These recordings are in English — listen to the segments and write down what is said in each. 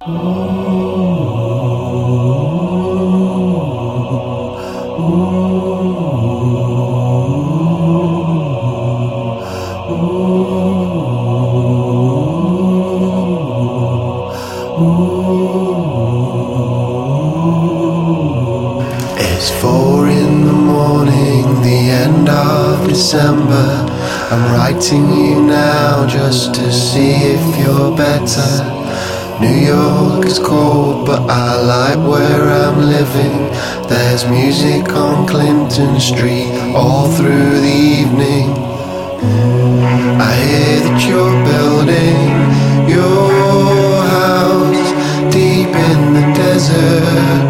It's four in the morning, the end of December. I'm writing you now just to see if you're better. New York is cold, but I like where I'm living. There's music on Clinton Street all through the evening. I hear that you're building your house deep in the desert.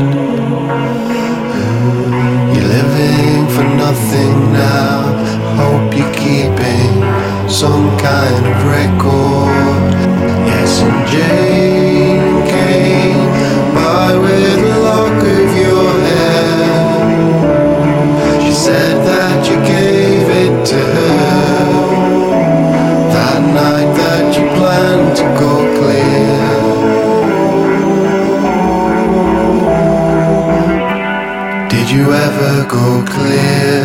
You're living for nothing now. Hope you're keeping some kind of record. Yes, and Jane go clear?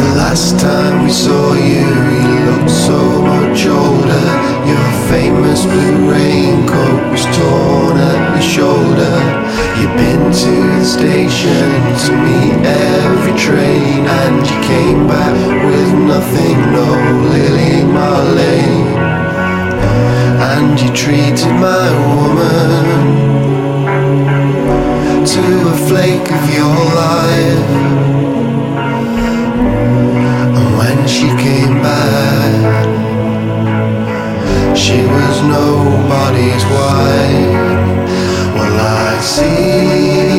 The last time we saw you, you looked so much older. Your famous blue raincoat was torn at your shoulder. You've been to the station to meet every train, and you came back with nothing, no Lili Marlene. And you treated my woman of your life. And when she came back, she was nobody's wife. Well, I see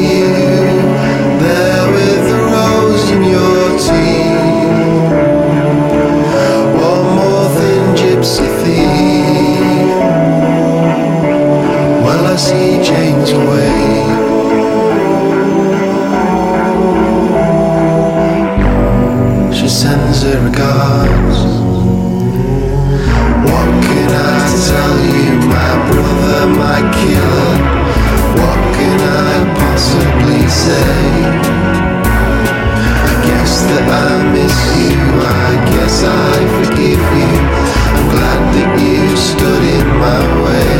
sends regards. What can I tell you, my brother, my killer? What can I possibly say? I guess that I miss you, I guess I forgive you. I'm glad that you stood in my way.